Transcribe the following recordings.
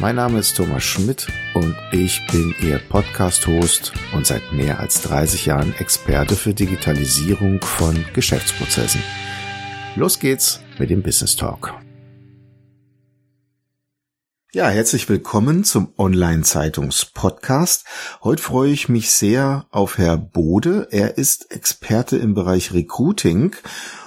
Mein Name ist Thomas Schmidt und ich bin Ihr Podcast-Host und seit mehr als 30 Jahren Experte für Digitalisierung von Geschäftsprozessen. Los geht's mit dem Business Talk. Ja, herzlich willkommen zum Online-Zeitungs-Podcast. Heute freue ich mich sehr auf Herr Bode. Er ist Experte im Bereich Recruiting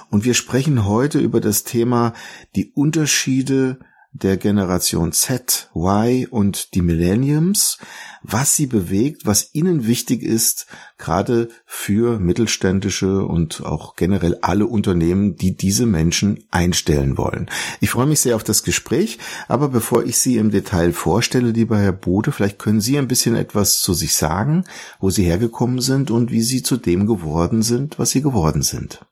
und wir sprechen heute über das Thema die Unterschiede der Generation Z, Y und die Millenniums, was sie bewegt, was ihnen wichtig ist, gerade für mittelständische und auch generell alle Unternehmen, die diese Menschen einstellen wollen. Ich freue mich sehr auf das Gespräch, aber bevor ich Sie im Detail vorstelle, lieber Herr Bode, vielleicht können Sie ein bisschen etwas zu sich sagen, wo Sie hergekommen sind und wie Sie zu dem geworden sind, was Sie geworden sind.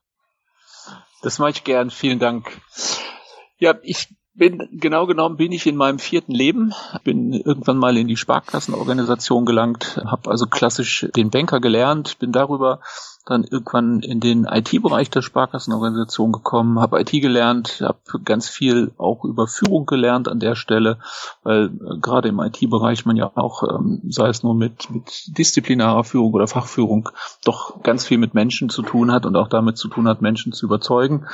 Das mache ich gern. Vielen Dank. Ja, ich bin genau genommen bin ich in meinem vierten Leben, bin irgendwann mal in die Sparkassenorganisation gelangt, habe also klassisch den Banker gelernt, bin darüber dann irgendwann in den IT-Bereich der Sparkassenorganisation gekommen, habe IT gelernt, habe ganz viel auch über Führung gelernt an der Stelle, weil äh, gerade im IT-Bereich man ja auch, ähm, sei es nur mit, mit disziplinarer Führung oder Fachführung, doch ganz viel mit Menschen zu tun hat und auch damit zu tun hat, Menschen zu überzeugen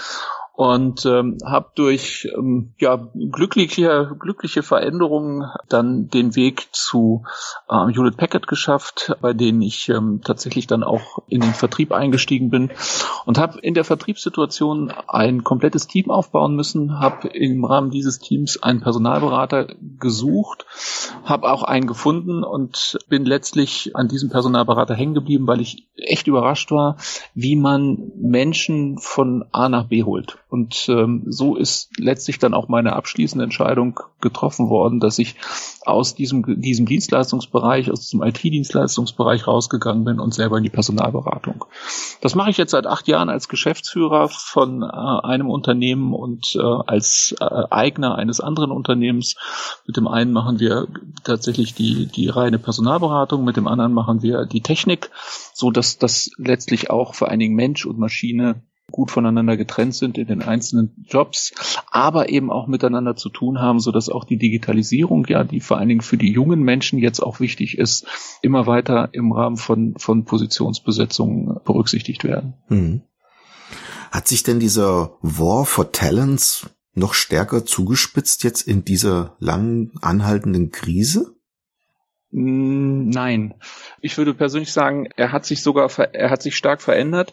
und ähm, habe durch ähm, ja glückliche glückliche Veränderungen dann den Weg zu äh, Hewlett Packard geschafft, bei denen ich ähm, tatsächlich dann auch in den Vertrieb eingestiegen bin und habe in der Vertriebssituation ein komplettes Team aufbauen müssen, habe im Rahmen dieses Teams einen Personalberater gesucht, habe auch einen gefunden und bin letztlich an diesem Personalberater hängen geblieben, weil ich echt überrascht war, wie man Menschen von A nach B holt. Und ähm, so ist letztlich dann auch meine abschließende Entscheidung getroffen worden, dass ich aus diesem, diesem Dienstleistungsbereich, aus diesem IT-Dienstleistungsbereich rausgegangen bin und selber in die Personalberatung. Das mache ich jetzt seit acht Jahren als Geschäftsführer von äh, einem Unternehmen und äh, als äh, Eigner eines anderen Unternehmens. Mit dem einen machen wir tatsächlich die, die reine Personalberatung, mit dem anderen machen wir die Technik, so dass das letztlich auch für einigen Mensch und Maschine gut voneinander getrennt sind in den einzelnen Jobs, aber eben auch miteinander zu tun haben, so dass auch die Digitalisierung, ja, die vor allen Dingen für die jungen Menschen jetzt auch wichtig ist, immer weiter im Rahmen von, von Positionsbesetzungen berücksichtigt werden. Hm. Hat sich denn dieser War for Talents noch stärker zugespitzt jetzt in dieser lang anhaltenden Krise? Hm, nein. Ich würde persönlich sagen, er hat sich sogar, er hat sich stark verändert.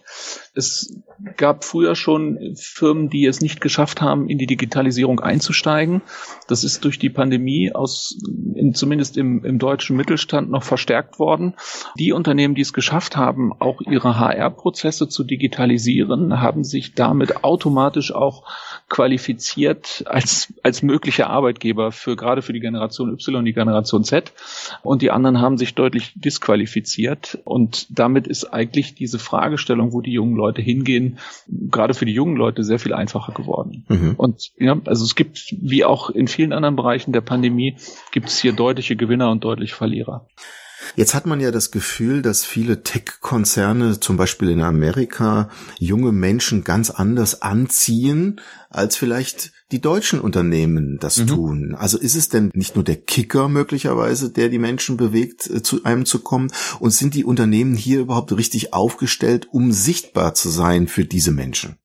Es gab früher schon Firmen, die es nicht geschafft haben, in die Digitalisierung einzusteigen. Das ist durch die Pandemie aus, in, zumindest im, im deutschen Mittelstand noch verstärkt worden. Die Unternehmen, die es geschafft haben, auch ihre HR-Prozesse zu digitalisieren, haben sich damit automatisch auch qualifiziert als, als mögliche Arbeitgeber für, gerade für die Generation Y und die Generation Z die anderen haben sich deutlich disqualifiziert. Und damit ist eigentlich diese Fragestellung, wo die jungen Leute hingehen, gerade für die jungen Leute sehr viel einfacher geworden. Mhm. Und ja, also es gibt, wie auch in vielen anderen Bereichen der Pandemie, gibt es hier deutliche Gewinner und deutliche Verlierer. Jetzt hat man ja das Gefühl, dass viele Tech-Konzerne, zum Beispiel in Amerika, junge Menschen ganz anders anziehen, als vielleicht die deutschen Unternehmen das mhm. tun. Also ist es denn nicht nur der Kicker möglicherweise, der die Menschen bewegt, äh, zu einem zu kommen? Und sind die Unternehmen hier überhaupt richtig aufgestellt, um sichtbar zu sein für diese Menschen?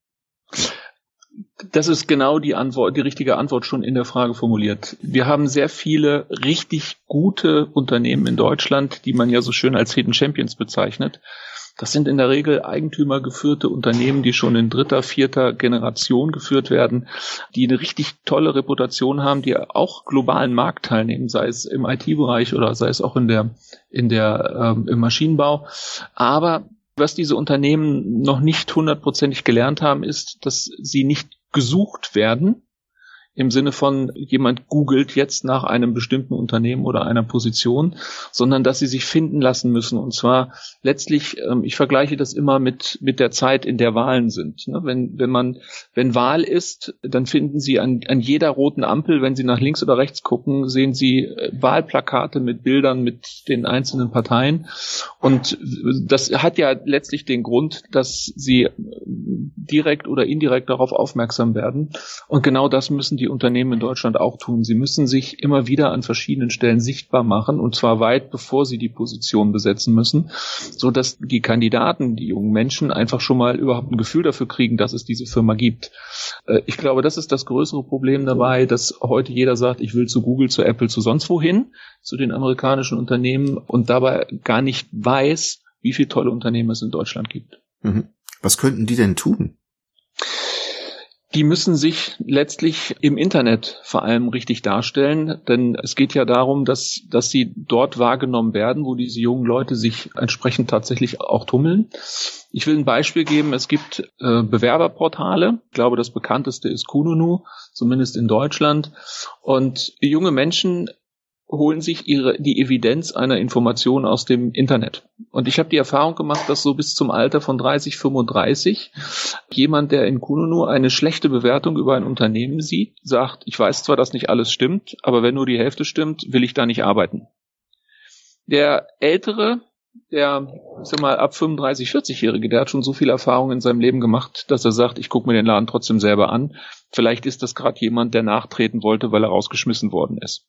Das ist genau die Antwort, die richtige Antwort schon in der Frage formuliert. Wir haben sehr viele richtig gute Unternehmen in Deutschland, die man ja so schön als Hidden Champions bezeichnet. Das sind in der Regel eigentümergeführte Unternehmen, die schon in dritter, vierter Generation geführt werden, die eine richtig tolle Reputation haben, die auch globalen Markt teilnehmen, sei es im IT-Bereich oder sei es auch in der, in der, ähm, im Maschinenbau. Aber was diese Unternehmen noch nicht hundertprozentig gelernt haben, ist, dass sie nicht gesucht werden im Sinne von jemand googelt jetzt nach einem bestimmten Unternehmen oder einer Position, sondern dass sie sich finden lassen müssen. Und zwar letztlich, ähm, ich vergleiche das immer mit, mit der Zeit, in der Wahlen sind. Ne? Wenn, wenn man, wenn Wahl ist, dann finden Sie an, an jeder roten Ampel, wenn Sie nach links oder rechts gucken, sehen Sie äh, Wahlplakate mit Bildern mit den einzelnen Parteien. Und das hat ja letztlich den Grund, dass Sie direkt oder indirekt darauf aufmerksam werden. Und genau das müssen die Unternehmen in Deutschland auch tun. Sie müssen sich immer wieder an verschiedenen Stellen sichtbar machen und zwar weit bevor sie die Position besetzen müssen, so dass die Kandidaten, die jungen Menschen einfach schon mal überhaupt ein Gefühl dafür kriegen, dass es diese Firma gibt. Äh, ich glaube, das ist das größere Problem dabei, dass heute jeder sagt, ich will zu Google, zu Apple, zu sonst wohin, zu den amerikanischen Unternehmen und dabei gar nicht weiß, wie viele tolle Unternehmen es in Deutschland gibt. Mhm. Was könnten die denn tun? Die müssen sich letztlich im Internet vor allem richtig darstellen, denn es geht ja darum, dass, dass sie dort wahrgenommen werden, wo diese jungen Leute sich entsprechend tatsächlich auch tummeln. Ich will ein Beispiel geben. Es gibt äh, Bewerberportale. Ich glaube, das bekannteste ist Kununu, zumindest in Deutschland. Und junge Menschen holen sich ihre, die Evidenz einer Information aus dem Internet. Und ich habe die Erfahrung gemacht, dass so bis zum Alter von 30, 35 jemand, der in Kununu eine schlechte Bewertung über ein Unternehmen sieht, sagt, ich weiß zwar, dass nicht alles stimmt, aber wenn nur die Hälfte stimmt, will ich da nicht arbeiten. Der Ältere, der, ich sag mal, ab 35, 40-Jährige, der hat schon so viel Erfahrung in seinem Leben gemacht, dass er sagt, ich gucke mir den Laden trotzdem selber an. Vielleicht ist das gerade jemand, der nachtreten wollte, weil er rausgeschmissen worden ist.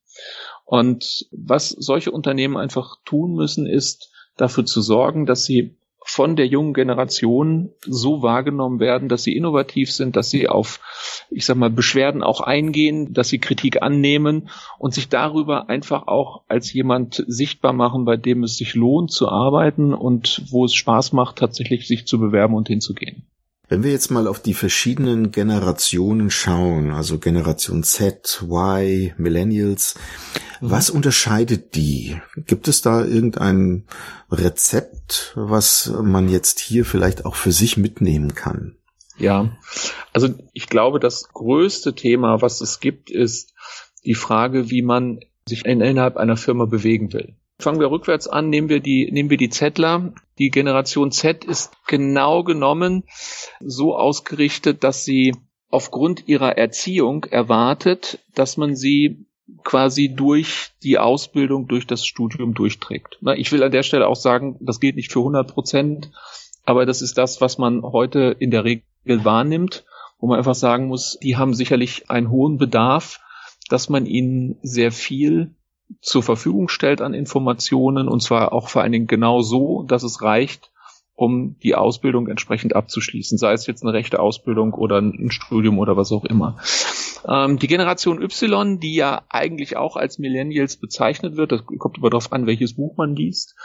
Und was solche Unternehmen einfach tun müssen, ist dafür zu sorgen, dass sie von der jungen Generation so wahrgenommen werden, dass sie innovativ sind, dass sie auf, ich sag mal, Beschwerden auch eingehen, dass sie Kritik annehmen und sich darüber einfach auch als jemand sichtbar machen, bei dem es sich lohnt zu arbeiten und wo es Spaß macht, tatsächlich sich zu bewerben und hinzugehen. Wenn wir jetzt mal auf die verschiedenen Generationen schauen, also Generation Z, Y, Millennials, mhm. was unterscheidet die? Gibt es da irgendein Rezept, was man jetzt hier vielleicht auch für sich mitnehmen kann? Ja, also ich glaube, das größte Thema, was es gibt, ist die Frage, wie man sich innerhalb einer Firma bewegen will. Fangen wir rückwärts an, nehmen wir die, nehmen wir die Zettler. Die Generation Z ist genau genommen so ausgerichtet, dass sie aufgrund ihrer Erziehung erwartet, dass man sie quasi durch die Ausbildung, durch das Studium durchträgt. Ich will an der Stelle auch sagen, das gilt nicht für 100 Prozent, aber das ist das, was man heute in der Regel wahrnimmt, wo man einfach sagen muss, die haben sicherlich einen hohen Bedarf, dass man ihnen sehr viel zur Verfügung stellt an Informationen und zwar auch vor allen Dingen genau so, dass es reicht, um die Ausbildung entsprechend abzuschließen, sei es jetzt eine rechte Ausbildung oder ein Studium oder was auch immer. Ähm, die Generation Y, die ja eigentlich auch als Millennials bezeichnet wird, das kommt aber darauf an, welches Buch man liest,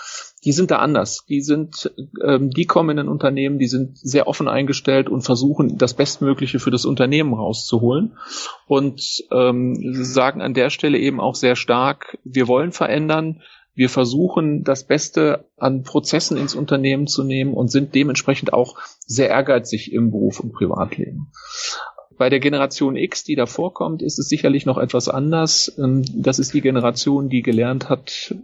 die sind da anders. Die sind, ähm, die kommen in ein Unternehmen, die sind sehr offen eingestellt und versuchen, das Bestmögliche für das Unternehmen rauszuholen und ähm, sagen an der Stelle eben auch sehr stark, wir wollen verändern, wir versuchen, das Beste an Prozessen ins Unternehmen zu nehmen und sind dementsprechend auch sehr ehrgeizig im Beruf und Privatleben. Bei der Generation X, die davor kommt, ist es sicherlich noch etwas anders. Ähm, das ist die Generation, die gelernt hat,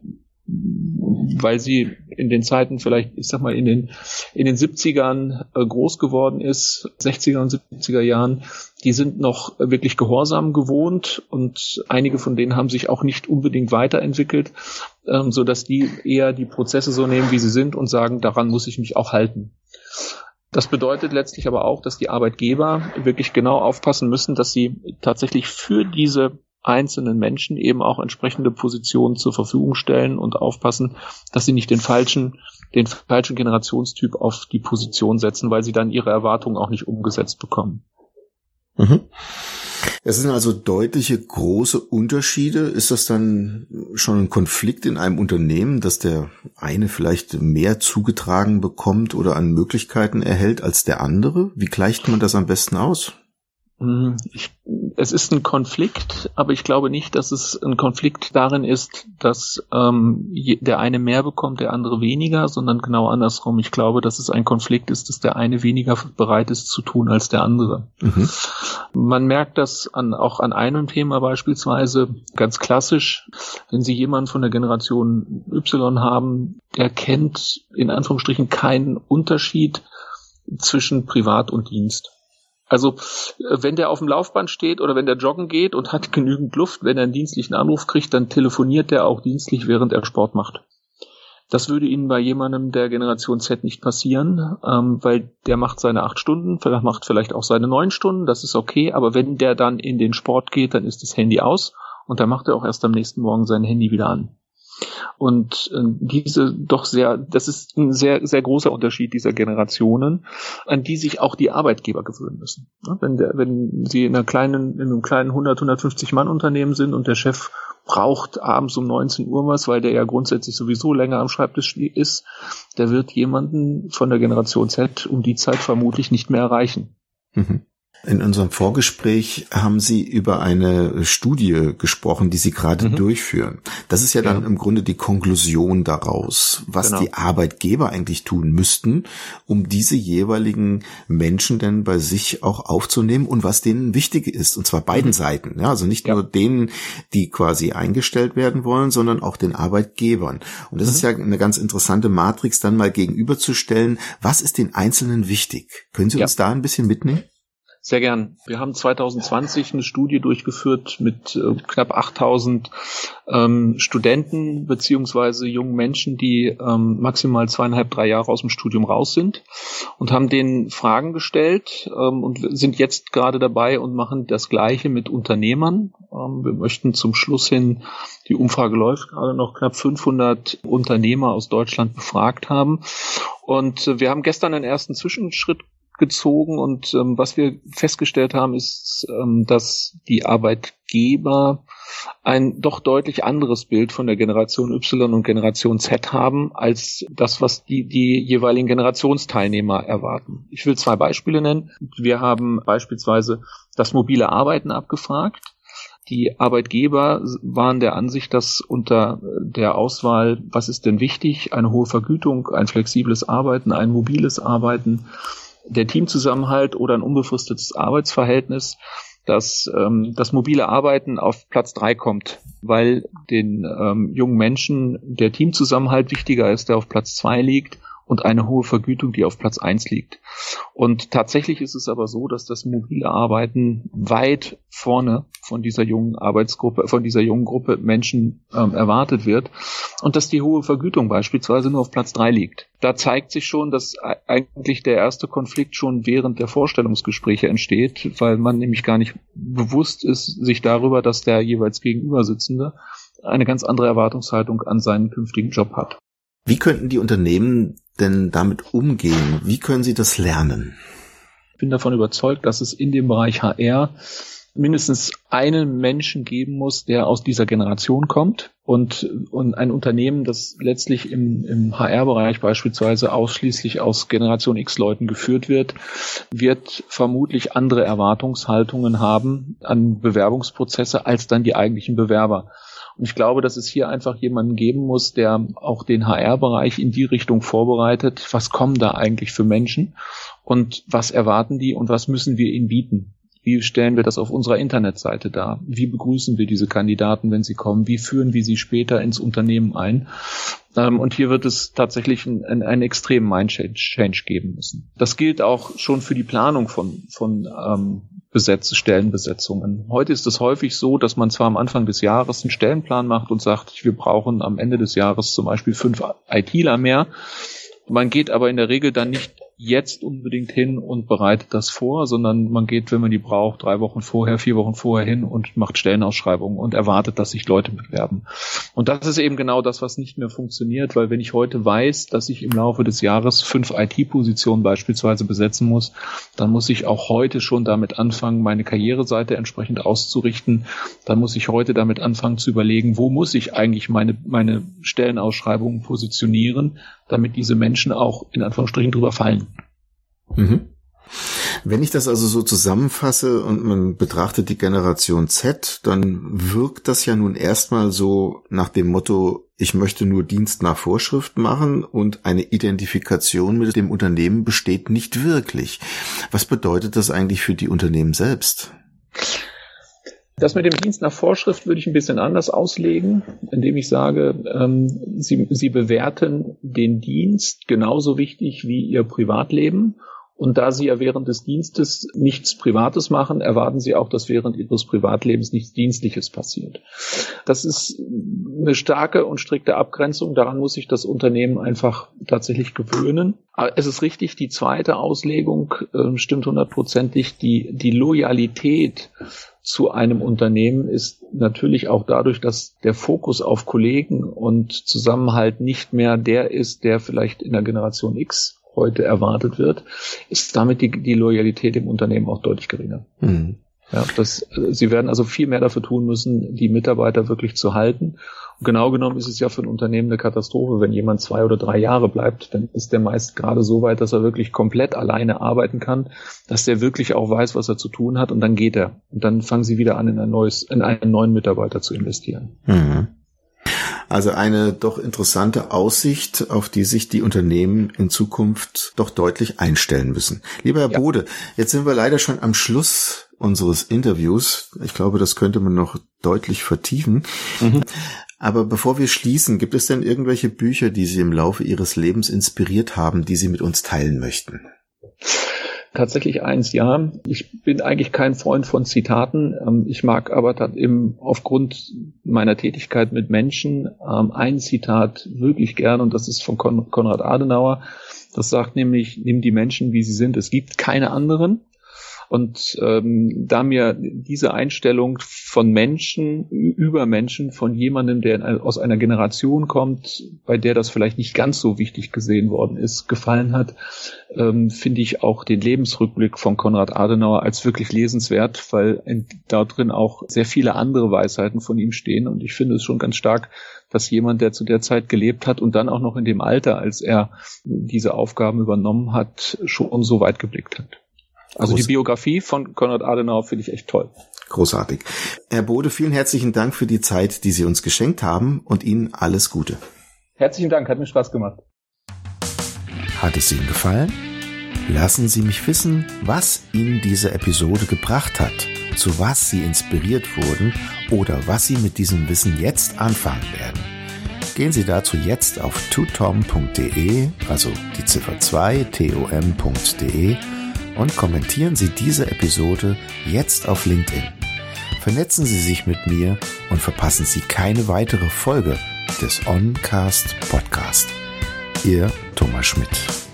weil sie in den Zeiten vielleicht, ich sag mal, in den, in den 70ern äh, groß geworden ist, 60er und 70er Jahren, die sind noch wirklich Gehorsam gewohnt und einige von denen haben sich auch nicht unbedingt weiterentwickelt, ähm, so dass die eher die Prozesse so nehmen, wie sie sind und sagen, daran muss ich mich auch halten. Das bedeutet letztlich aber auch, dass die Arbeitgeber wirklich genau aufpassen müssen, dass sie tatsächlich für diese einzelnen Menschen eben auch entsprechende Positionen zur Verfügung stellen und aufpassen, dass sie nicht den falschen, den falschen Generationstyp auf die Position setzen, weil sie dann ihre Erwartungen auch nicht umgesetzt bekommen. Mhm. Es sind also deutliche große Unterschiede. Ist das dann schon ein Konflikt in einem Unternehmen, dass der eine vielleicht mehr zugetragen bekommt oder an Möglichkeiten erhält als der andere? Wie gleicht man das am besten aus? Hm, ich, es ist ein Konflikt, aber ich glaube nicht, dass es ein Konflikt darin ist, dass ähm, der eine mehr bekommt, der andere weniger, sondern genau andersrum. Ich glaube, dass es ein Konflikt ist, dass der eine weniger bereit ist zu tun als der andere. Mhm. Man merkt das an, auch an einem Thema beispielsweise ganz klassisch, wenn Sie jemanden von der Generation Y haben, der kennt in Anführungsstrichen keinen Unterschied zwischen Privat und Dienst. Also wenn der auf dem Laufband steht oder wenn der joggen geht und hat genügend Luft, wenn er einen dienstlichen Anruf kriegt, dann telefoniert der auch dienstlich, während er Sport macht. Das würde Ihnen bei jemandem der Generation Z nicht passieren, ähm, weil der macht seine acht Stunden, vielleicht macht vielleicht auch seine neun Stunden, das ist okay, aber wenn der dann in den Sport geht, dann ist das Handy aus und dann macht er auch erst am nächsten Morgen sein Handy wieder an. Und äh, diese doch sehr, das ist ein sehr, sehr großer Unterschied dieser Generationen, an die sich auch die Arbeitgeber gewöhnen müssen. Wenn, der, wenn sie in einer kleinen, in einem kleinen 100, 150 Mann Unternehmen sind und der Chef braucht abends um 19 Uhr was, weil der ja grundsätzlich sowieso länger am Schreibtisch ist, der wird jemanden von der Generation Z um die Zeit vermutlich nicht mehr erreichen. Mhm. In unserem Vorgespräch haben Sie über eine Studie gesprochen, die Sie gerade mhm. durchführen. Das ist ja dann ja. im Grunde die Konklusion daraus, was genau. die Arbeitgeber eigentlich tun müssten, um diese jeweiligen Menschen denn bei sich auch aufzunehmen und was denen wichtig ist, und zwar beiden mhm. Seiten. Ja, also nicht ja. nur denen, die quasi eingestellt werden wollen, sondern auch den Arbeitgebern. Und das mhm. ist ja eine ganz interessante Matrix, dann mal gegenüberzustellen, was ist den Einzelnen wichtig. Können Sie uns da ein bisschen mitnehmen? Sehr gern. Wir haben 2020 eine Studie durchgeführt mit äh, knapp 8000 ähm, Studenten beziehungsweise jungen Menschen, die ähm, maximal zweieinhalb, drei Jahre aus dem Studium raus sind und haben denen Fragen gestellt ähm, und sind jetzt gerade dabei und machen das Gleiche mit Unternehmern. Ähm, wir möchten zum Schluss hin, die Umfrage läuft gerade noch, knapp 500 Unternehmer aus Deutschland befragt haben. Und äh, wir haben gestern einen ersten Zwischenschritt gezogen und ähm, was wir festgestellt haben, ist, ähm, dass die Arbeitgeber ein doch deutlich anderes Bild von der Generation Y und Generation Z haben, als das, was die, die jeweiligen Generationsteilnehmer erwarten. Ich will zwei Beispiele nennen. Wir haben beispielsweise das mobile Arbeiten abgefragt. Die Arbeitgeber waren der Ansicht, dass unter der Auswahl, was ist denn wichtig, eine hohe Vergütung, ein flexibles Arbeiten, ein mobiles Arbeiten, der Teamzusammenhalt oder ein unbefristetes Arbeitsverhältnis, dass ähm, das mobile Arbeiten auf Platz drei kommt, weil den ähm, jungen Menschen der Teamzusammenhalt wichtiger ist, der auf Platz zwei liegt und eine hohe Vergütung, die auf Platz eins liegt. Und tatsächlich ist es aber so, dass das mobile Arbeiten weit vorne von dieser jungen Arbeitsgruppe, von dieser jungen Gruppe Menschen ähm, erwartet wird und dass die hohe Vergütung beispielsweise nur auf Platz drei liegt. Da zeigt sich schon, dass eigentlich der erste Konflikt schon während der Vorstellungsgespräche entsteht, weil man nämlich gar nicht bewusst ist sich darüber, dass der jeweils Gegenübersitzende eine ganz andere Erwartungshaltung an seinen künftigen Job hat. Wie könnten die Unternehmen denn damit umgehen? Wie können sie das lernen? Ich bin davon überzeugt, dass es in dem Bereich HR mindestens einen Menschen geben muss, der aus dieser Generation kommt und, und ein Unternehmen, das letztlich im, im HR-Bereich beispielsweise ausschließlich aus Generation X-Leuten geführt wird, wird vermutlich andere Erwartungshaltungen haben an Bewerbungsprozesse als dann die eigentlichen Bewerber. Und ich glaube, dass es hier einfach jemanden geben muss, der auch den HR-Bereich in die Richtung vorbereitet. Was kommen da eigentlich für Menschen? Und was erwarten die und was müssen wir ihnen bieten? Wie stellen wir das auf unserer Internetseite dar? Wie begrüßen wir diese Kandidaten, wenn sie kommen? Wie führen wir sie später ins Unternehmen ein? Ähm, und hier wird es tatsächlich einen, einen extremen Mind-Change geben müssen. Das gilt auch schon für die Planung von, von ähm, Besetz Stellenbesetzungen. Heute ist es häufig so, dass man zwar am Anfang des Jahres einen Stellenplan macht und sagt, wir brauchen am Ende des Jahres zum Beispiel fünf ITler mehr. Man geht aber in der Regel dann nicht jetzt unbedingt hin und bereitet das vor, sondern man geht, wenn man die braucht, drei Wochen vorher, vier Wochen vorher hin und macht Stellenausschreibungen und erwartet, dass sich Leute bewerben. Und das ist eben genau das, was nicht mehr funktioniert, weil wenn ich heute weiß, dass ich im Laufe des Jahres fünf IT-Positionen beispielsweise besetzen muss, dann muss ich auch heute schon damit anfangen, meine Karriereseite entsprechend auszurichten. Dann muss ich heute damit anfangen zu überlegen, wo muss ich eigentlich meine, meine Stellenausschreibungen positionieren, damit diese Menschen auch in Anführungsstrichen drüber fallen. Mhm. Wenn ich das also so zusammenfasse und man betrachtet die Generation Z, dann wirkt das ja nun erstmal so nach dem Motto, ich möchte nur Dienst nach Vorschrift machen und eine Identifikation mit dem Unternehmen besteht nicht wirklich. Was bedeutet das eigentlich für die Unternehmen selbst? Das mit dem Dienst nach Vorschrift würde ich ein bisschen anders auslegen, indem ich sage, ähm, Sie, Sie bewerten den Dienst genauso wichtig wie Ihr Privatleben und da Sie ja während des Dienstes nichts Privates machen, erwarten Sie auch, dass während Ihres Privatlebens nichts Dienstliches passiert. Das ist eine starke und strikte Abgrenzung. Daran muss sich das Unternehmen einfach tatsächlich gewöhnen. Aber es ist richtig, die zweite Auslegung äh, stimmt hundertprozentig. Die, die Loyalität zu einem Unternehmen ist natürlich auch dadurch, dass der Fokus auf Kollegen und Zusammenhalt nicht mehr der ist, der vielleicht in der Generation X heute erwartet wird, ist damit die, die Loyalität im Unternehmen auch deutlich geringer. Mhm. Ja, das, sie werden also viel mehr dafür tun müssen, die Mitarbeiter wirklich zu halten. Und genau genommen ist es ja für ein Unternehmen eine Katastrophe, wenn jemand zwei oder drei Jahre bleibt, dann ist der meist gerade so weit, dass er wirklich komplett alleine arbeiten kann, dass der wirklich auch weiß, was er zu tun hat und dann geht er. Und dann fangen sie wieder an, in ein neues, in einen neuen Mitarbeiter zu investieren. Mhm. Also eine doch interessante Aussicht, auf die sich die Unternehmen in Zukunft doch deutlich einstellen müssen. Lieber Herr ja. Bode, jetzt sind wir leider schon am Schluss unseres Interviews. Ich glaube, das könnte man noch deutlich vertiefen. Mhm. Aber bevor wir schließen, gibt es denn irgendwelche Bücher, die Sie im Laufe Ihres Lebens inspiriert haben, die Sie mit uns teilen möchten? Tatsächlich eins, ja. Ich bin eigentlich kein Freund von Zitaten. Ähm, ich mag aber dann eben aufgrund meiner Tätigkeit mit Menschen ähm, ein Zitat wirklich gern und das ist von Konrad Adenauer. Das sagt nämlich, nimm die Menschen, wie sie sind. Es gibt keine anderen. Und ähm, da mir diese Einstellung von Menschen über Menschen, von jemandem, der aus einer Generation kommt, bei der das vielleicht nicht ganz so wichtig gesehen worden ist, gefallen hat, ähm, finde ich auch den Lebensrückblick von Konrad Adenauer als wirklich lesenswert, weil da drin auch sehr viele andere Weisheiten von ihm stehen. Und ich finde es schon ganz stark, dass jemand, der zu der Zeit gelebt hat und dann auch noch in dem Alter, als er diese Aufgaben übernommen hat, schon so weit geblickt hat. Also Groß die Biografie von Konrad Adenauer finde ich echt toll. Großartig. Herr Bode, vielen herzlichen Dank für die Zeit, die Sie uns geschenkt haben und Ihnen alles Gute. Herzlichen Dank, hat mir Spaß gemacht. Hat es Ihnen gefallen? Lassen Sie mich wissen, was Ihnen diese Episode gebracht hat, zu was Sie inspiriert wurden oder was Sie mit diesem Wissen jetzt anfangen werden. Gehen Sie dazu jetzt auf tutom.de, also die Ziffer 2 tom.de und kommentieren Sie diese Episode jetzt auf LinkedIn. Vernetzen Sie sich mit mir und verpassen Sie keine weitere Folge des Oncast Podcast. Ihr Thomas Schmidt.